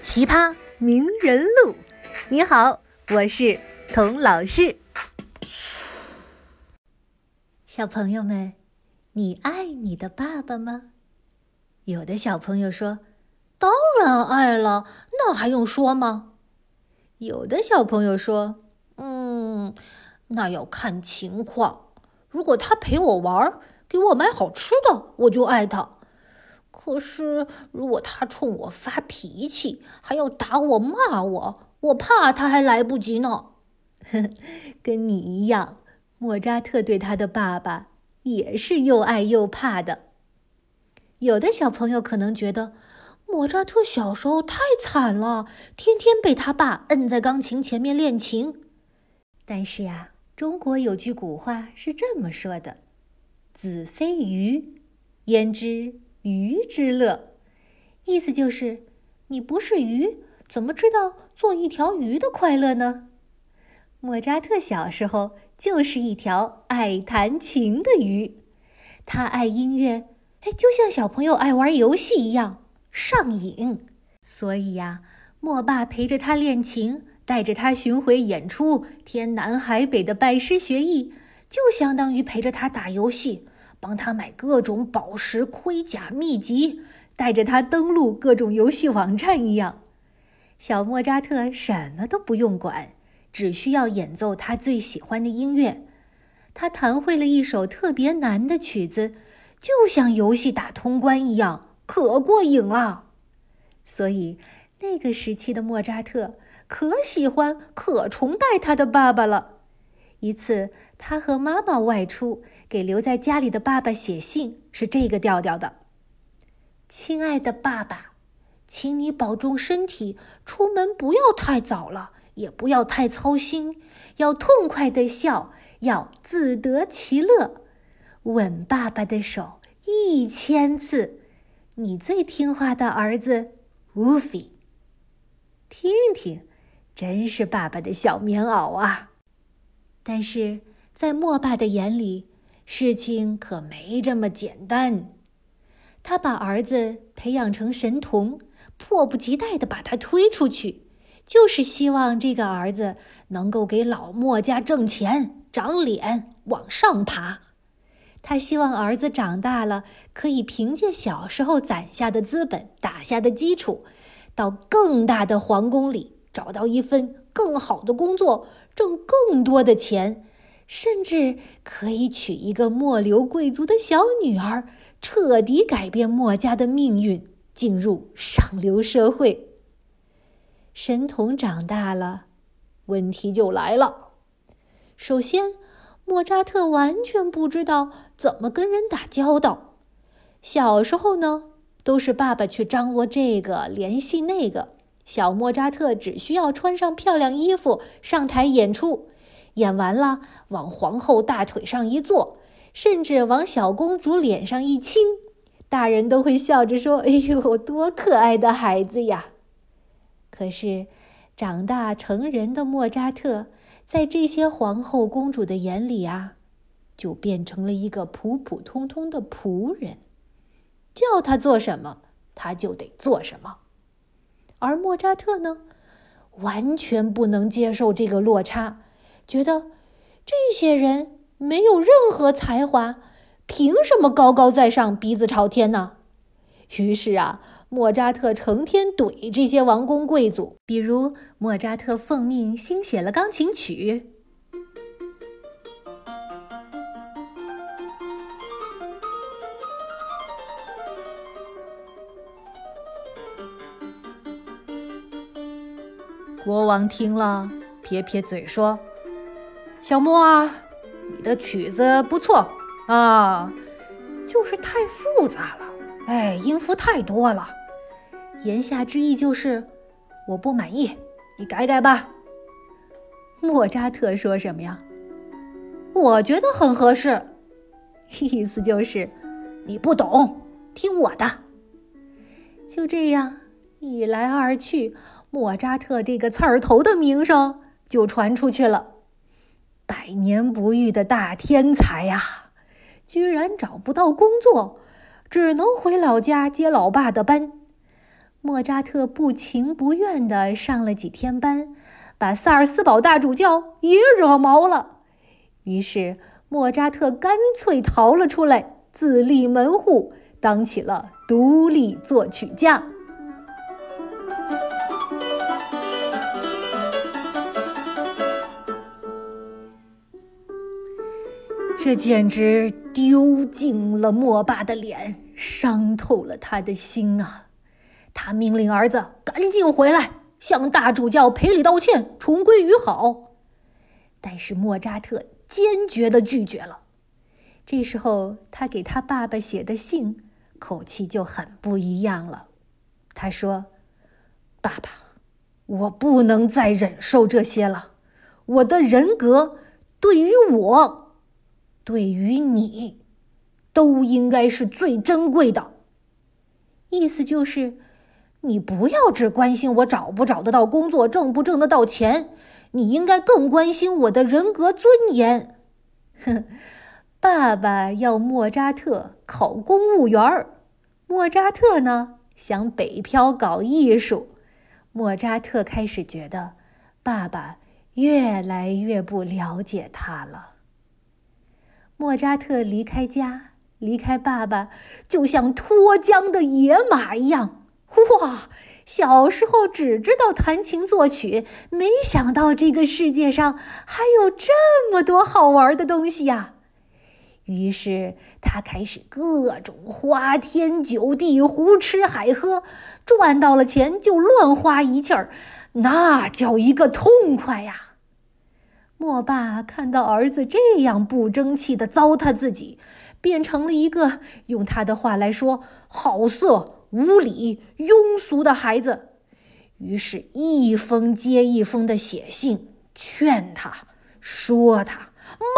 奇葩名人录。你好，我是童老师。小朋友们，你爱你的爸爸吗？有的小朋友说：“当然爱了，那还用说吗？”有的小朋友说：“嗯，那要看情况。”如果他陪我玩，给我买好吃的，我就爱他。可是如果他冲我发脾气，还要打我骂我，我怕他还来不及呢。跟你一样，莫扎特对他的爸爸也是又爱又怕的。有的小朋友可能觉得，莫扎特小时候太惨了，天天被他爸摁在钢琴前面练琴。但是呀。中国有句古话是这么说的：“子非鱼，焉知鱼之乐？”意思就是，你不是鱼，怎么知道做一条鱼的快乐呢？莫扎特小时候就是一条爱弹琴的鱼，他爱音乐，哎，就像小朋友爱玩游戏一样上瘾。所以呀，莫爸陪着他练琴。带着他巡回演出，天南海北的拜师学艺，就相当于陪着他打游戏，帮他买各种宝石、盔甲、秘籍，带着他登录各种游戏网站一样。小莫扎特什么都不用管，只需要演奏他最喜欢的音乐。他弹会了一首特别难的曲子，就像游戏打通关一样，可过瘾了。所以，那个时期的莫扎特。可喜欢、可崇拜他的爸爸了。一次，他和妈妈外出，给留在家里的爸爸写信，是这个调调的：“亲爱的爸爸，请你保重身体，出门不要太早了，也不要太操心，要痛快的笑，要自得其乐。吻爸爸的手一千次。你最听话的儿子，乌菲。听听。”真是爸爸的小棉袄啊！但是在莫爸的眼里，事情可没这么简单。他把儿子培养成神童，迫不及待地把他推出去，就是希望这个儿子能够给老莫家挣钱、长脸、往上爬。他希望儿子长大了，可以凭借小时候攒下的资本、打下的基础，到更大的皇宫里。找到一份更好的工作，挣更多的钱，甚至可以娶一个末流贵族的小女儿，彻底改变墨家的命运，进入上流社会。神童长大了，问题就来了。首先，莫扎特完全不知道怎么跟人打交道。小时候呢，都是爸爸去张罗这个，联系那个。小莫扎特只需要穿上漂亮衣服上台演出，演完了往皇后大腿上一坐，甚至往小公主脸上一亲，大人都会笑着说：“哎呦，多可爱的孩子呀！”可是，长大成人的莫扎特，在这些皇后公主的眼里啊，就变成了一个普普通通的仆人，叫他做什么，他就得做什么。而莫扎特呢，完全不能接受这个落差，觉得这些人没有任何才华，凭什么高高在上、鼻子朝天呢？于是啊，莫扎特成天怼这些王公贵族，比如莫扎特奉命新写了钢琴曲。国王听了，撇撇嘴说：“小莫啊，你的曲子不错啊，就是太复杂了，哎，音符太多了。”言下之意就是，我不满意，你改改吧。”莫扎特说什么呀？我觉得很合适，意思就是你不懂，听我的。就这样一来二去，莫扎特这个刺儿头的名声就传出去了。百年不遇的大天才呀，居然找不到工作，只能回老家接老爸的班。莫扎特不情不愿地上了几天班，把萨尔斯堡大主教也惹毛了。于是莫扎特干脆逃了出来，自立门户，当起了独立作曲家。这简直丢尽了莫爸的脸，伤透了他的心啊！他命令儿子赶紧回来，向大主教赔礼道歉，重归于好。但是莫扎特坚决的拒绝了。这时候，他给他爸爸写的信，口气就很不一样了。他说：“爸爸，我不能再忍受这些了。我的人格对于我。”对于你，都应该是最珍贵的。意思就是，你不要只关心我找不找得到工作，挣不挣得到钱，你应该更关心我的人格尊严。哼，爸爸要莫扎特考公务员儿，莫扎特呢想北漂搞艺术。莫扎特开始觉得，爸爸越来越不了解他了。莫扎特离开家，离开爸爸，就像脱缰的野马一样。哇！小时候只知道弹琴作曲，没想到这个世界上还有这么多好玩的东西呀！于是他开始各种花天酒地、胡吃海喝，赚到了钱就乱花一气儿，那叫一个痛快呀！莫爸看到儿子这样不争气的糟蹋自己，变成了一个用他的话来说好色、无礼、庸俗的孩子，于是，一封接一封的写信劝他、说他、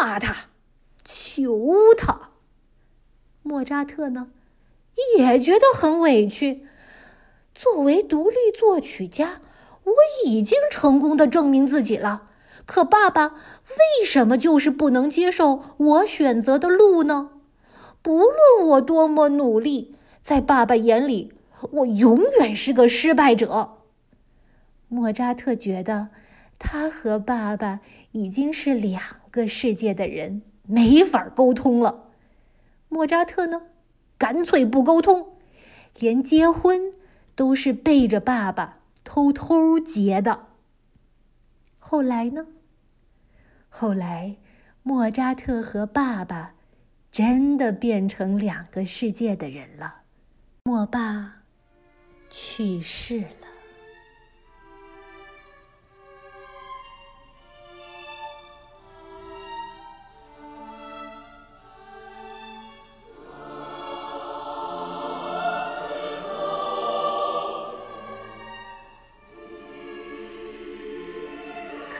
骂他、求他。莫扎特呢，也觉得很委屈。作为独立作曲家，我已经成功的证明自己了。可爸爸为什么就是不能接受我选择的路呢？不论我多么努力，在爸爸眼里，我永远是个失败者。莫扎特觉得他和爸爸已经是两个世界的人，没法沟通了。莫扎特呢，干脆不沟通，连结婚都是背着爸爸偷偷结的。后来呢？后来，莫扎特和爸爸真的变成两个世界的人了。莫爸去世了。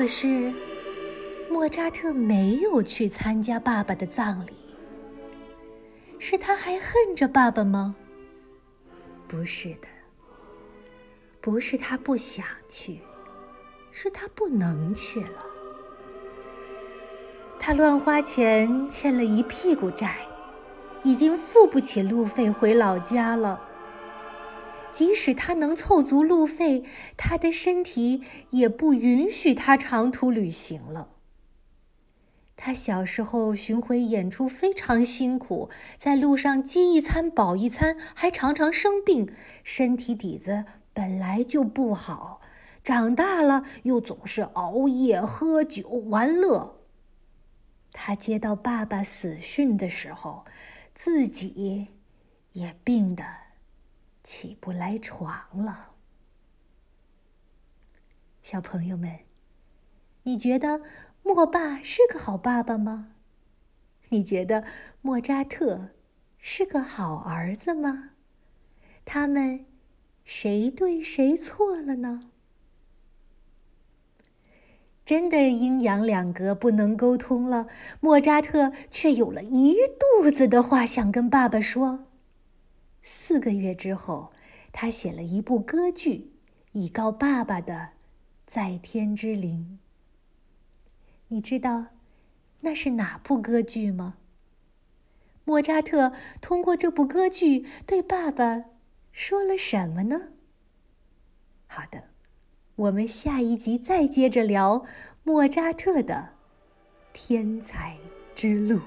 可是。莫扎特没有去参加爸爸的葬礼，是他还恨着爸爸吗？不是的，不是他不想去，是他不能去了。他乱花钱，欠了一屁股债，已经付不起路费回老家了。即使他能凑足路费，他的身体也不允许他长途旅行了。他小时候巡回演出非常辛苦，在路上饥一餐饱一餐，还常常生病，身体底子本来就不好。长大了又总是熬夜、喝酒、玩乐。他接到爸爸死讯的时候，自己也病得起不来床了。小朋友们，你觉得？莫爸是个好爸爸吗？你觉得莫扎特是个好儿子吗？他们谁对谁错了呢？真的阴阳两隔，不能沟通了。莫扎特却有了一肚子的话想跟爸爸说。四个月之后，他写了一部歌剧，以告爸爸的在天之灵。你知道那是哪部歌剧吗？莫扎特通过这部歌剧对爸爸说了什么呢？好的。我们下一集再接着聊莫扎特的天才之路。